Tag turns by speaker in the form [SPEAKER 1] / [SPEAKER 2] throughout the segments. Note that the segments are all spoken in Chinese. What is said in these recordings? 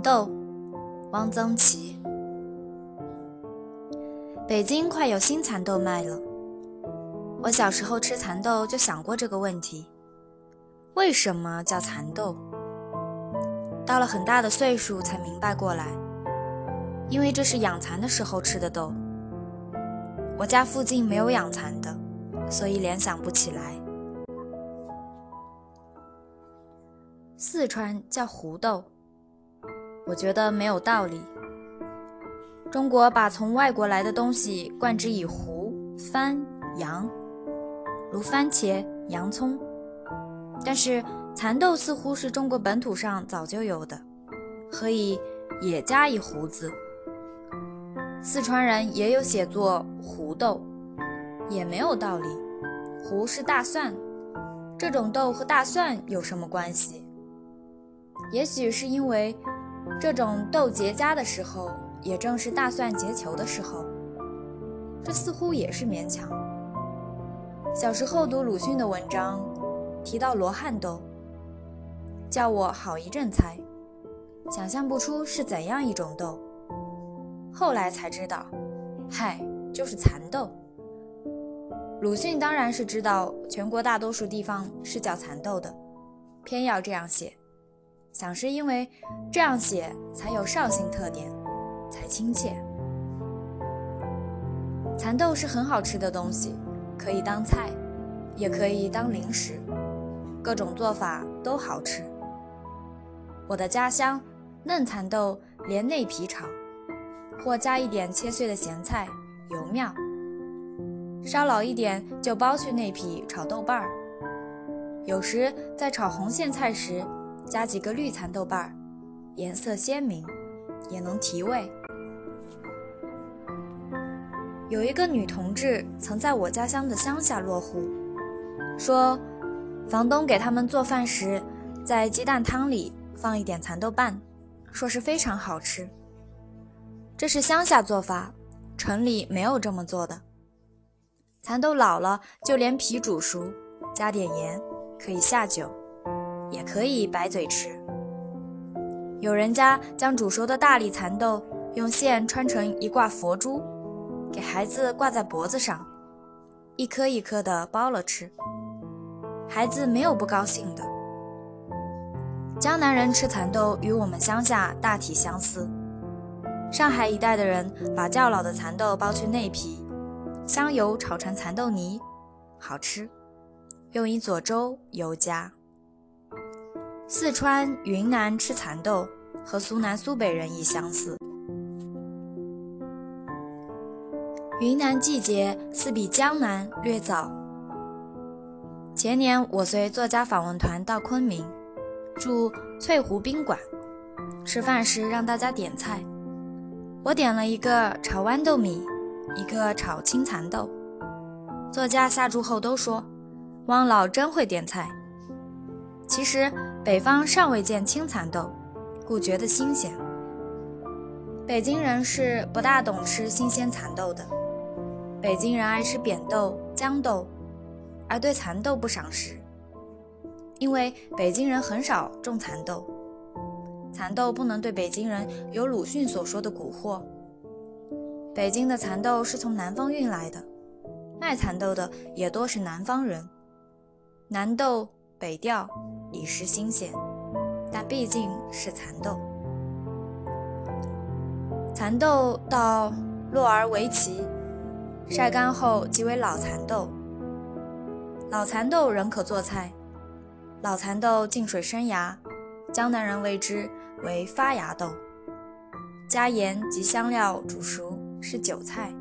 [SPEAKER 1] 豆，汪曾祺。北京快有新蚕豆卖了。我小时候吃蚕豆就想过这个问题：为什么叫蚕豆？到了很大的岁数才明白过来，因为这是养蚕的时候吃的豆。我家附近没有养蚕的，所以联想不起来。四川叫胡豆，我觉得没有道理。中国把从外国来的东西冠之以胡、番、洋，如番茄、洋葱。但是蚕豆似乎是中国本土上早就有的，何以也加一胡字？四川人也有写作胡豆，也没有道理。胡是大蒜，这种豆和大蒜有什么关系？也许是因为这种豆结痂的时候，也正是大蒜结球的时候。这似乎也是勉强。小时候读鲁迅的文章，提到罗汉豆，叫我好一阵猜，想象不出是怎样一种豆。后来才知道，嗨，就是蚕豆。鲁迅当然是知道全国大多数地方是叫蚕豆的，偏要这样写。想是因为这样写才有绍兴特点，才亲切。蚕豆是很好吃的东西，可以当菜，也可以当零食，各种做法都好吃。我的家乡嫩蚕豆连内皮炒，或加一点切碎的咸菜、油苗；稍老一点就剥去内皮炒豆瓣儿。有时在炒红苋菜时。加几个绿蚕豆瓣儿，颜色鲜明，也能提味。有一个女同志曾在我家乡的乡下落户，说房东给他们做饭时，在鸡蛋汤里放一点蚕豆瓣，说是非常好吃。这是乡下做法，城里没有这么做的。蚕豆老了，就连皮煮熟，加点盐，可以下酒。也可以白嘴吃。有人家将煮熟的大粒蚕豆用线穿成一挂佛珠，给孩子挂在脖子上，一颗一颗的剥了吃。孩子没有不高兴的。江南人吃蚕豆与我们乡下大体相似。上海一带的人把较老的蚕豆剥去内皮，香油炒成蚕豆泥，好吃，用以佐粥尤佳。四川、云南吃蚕豆和苏南、苏北人亦相似。云南季节似比江南略早。前年我随作家访问团到昆明，住翠湖宾馆，吃饭时让大家点菜，我点了一个炒豌豆米，一个炒青蚕豆。作家下注后都说：“汪老真会点菜。”其实。北方尚未见青蚕豆，故觉得新鲜。北京人是不大懂吃新鲜蚕豆的。北京人爱吃扁豆、豇豆，而对蚕豆不赏识，因为北京人很少种蚕豆。蚕豆不能对北京人有鲁迅所说的蛊惑。北京的蚕豆是从南方运来的，卖蚕豆的也多是南方人。南豆北调。已是新鲜，但毕竟是蚕豆。蚕豆到落而为萁，晒干后即为老蚕豆。老蚕豆仍可做菜。老蚕豆浸水生芽，江南人谓之为发芽豆。加盐及香料煮熟是韭菜。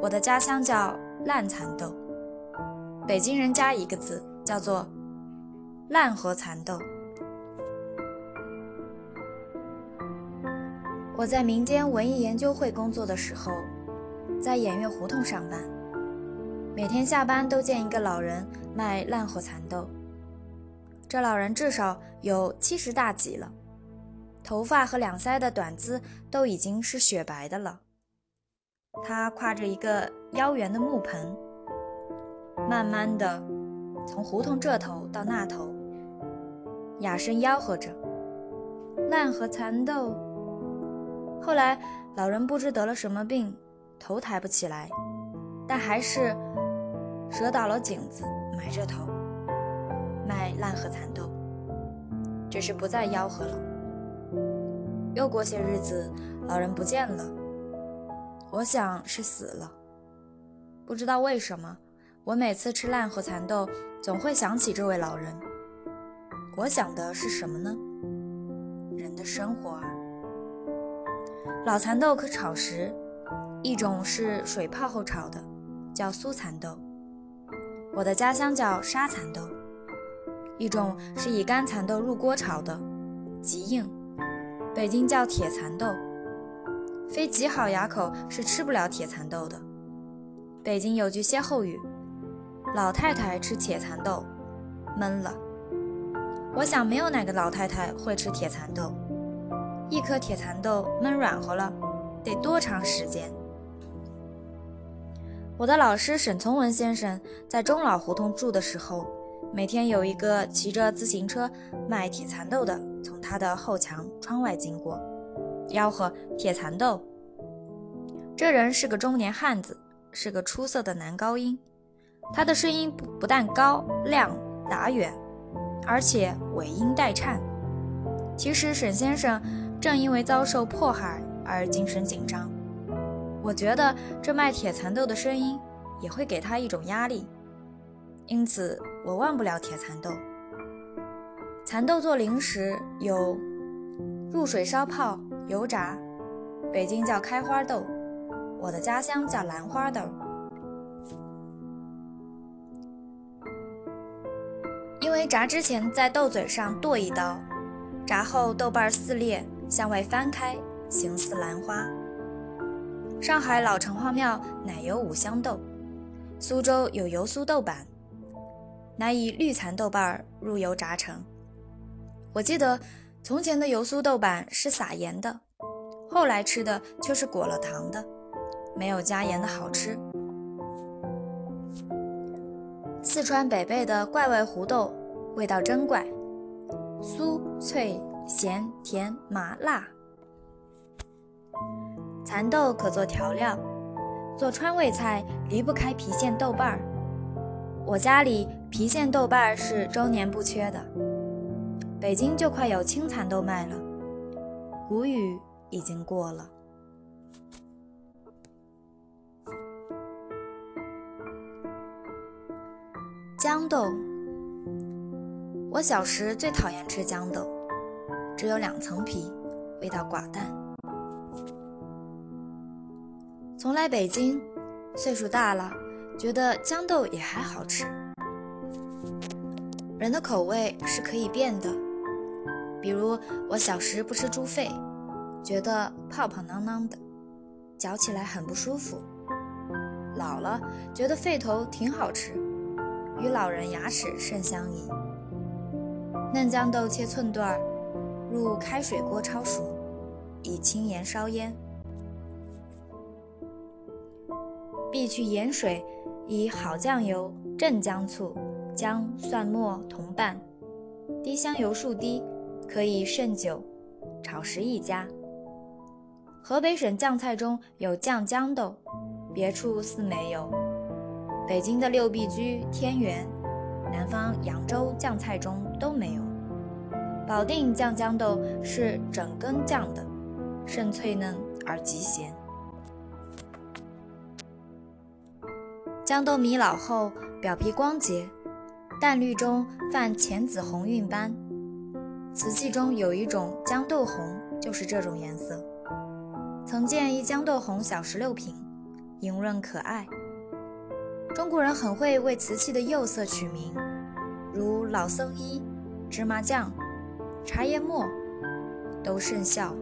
[SPEAKER 1] 我的家乡叫烂蚕豆，北京人加一个字叫做。烂荷蚕豆。我在民间文艺研究会工作的时候，在偃月胡同上班，每天下班都见一个老人卖烂荷蚕豆。这老人至少有七十大几了，头发和两腮的短姿都已经是雪白的了。他挎着一个腰圆的木盆，慢慢的从胡同这头到那头。哑声吆喝着，烂和蚕豆。后来老人不知得了什么病，头抬不起来，但还是折倒了颈子，埋着头卖烂和蚕豆，只是不再吆喝了。又过些日子，老人不见了，我想是死了。不知道为什么，我每次吃烂和蚕豆，总会想起这位老人。我想的是什么呢？人的生活啊。老蚕豆可炒食，一种是水泡后炒的，叫酥蚕豆，我的家乡叫沙蚕豆；一种是以干蚕豆入锅炒的，极硬，北京叫铁蚕豆。非极好牙口是吃不了铁蚕豆的。北京有句歇后语：“老太太吃铁蚕豆，闷了。”我想没有哪个老太太会吃铁蚕豆。一颗铁蚕豆焖软和了，得多长时间？我的老师沈从文先生在钟老胡同住的时候，每天有一个骑着自行车卖铁蚕豆的从他的后墙窗外经过，吆喝“铁蚕豆”。这人是个中年汉子。是个出色的男高音，他的声音不不但高亮打远，而且尾音带颤。其实沈先生正因为遭受迫害而精神紧张，我觉得这卖铁蚕豆的声音也会给他一种压力，因此我忘不了铁蚕豆。蚕豆做零食有入水烧泡、油炸，北京叫开花豆。我的家乡叫兰花豆，因为炸之前在豆嘴上剁一刀，炸后豆瓣撕裂向外翻开，形似兰花。上海老城隍庙奶油五香豆，苏州有油酥豆板，乃以绿蚕豆瓣入油炸成。我记得从前的油酥豆板是撒盐的，后来吃的却是裹了糖的。没有加盐的好吃。四川北碚的怪味胡豆，味道真怪，酥脆咸甜麻辣。蚕豆可做调料，做川味菜离不开郫县豆瓣儿。我家里郫县豆瓣儿是周年不缺的。北京就快有青蚕豆卖了，谷雨已经过了。豇豆，我小时最讨厌吃豇豆，只有两层皮，味道寡淡。从来北京，岁数大了，觉得豇豆也还好吃。人的口味是可以变的，比如我小时不吃猪肺，觉得泡泡囊囊的，嚼起来很不舒服。老了，觉得肺头挺好吃。与老人牙齿甚相宜。嫩豇豆切寸段儿，入开水锅焯熟，以清盐烧腌。必去盐水，以好酱油、镇姜醋、姜蒜末同拌，滴香油数滴，可以盛酒，炒食一家。河北省酱菜中有酱豇豆，别处似没有。北京的六必居、天元，南方扬州酱菜中都没有。保定酱豇豆是整根酱的，甚脆嫩而极咸。豇豆米老后，表皮光洁，淡绿中泛浅紫红晕斑。瓷器中有一种豇豆红，就是这种颜色。曾见一豇豆红小石榴瓶，莹润可爱。中国人很会为瓷器的釉色取名，如老僧衣、芝麻酱、茶叶末，都甚效。